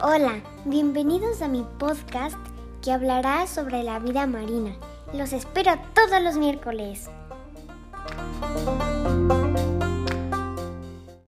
Hola, bienvenidos a mi podcast que hablará sobre la vida marina. Los espero todos los miércoles.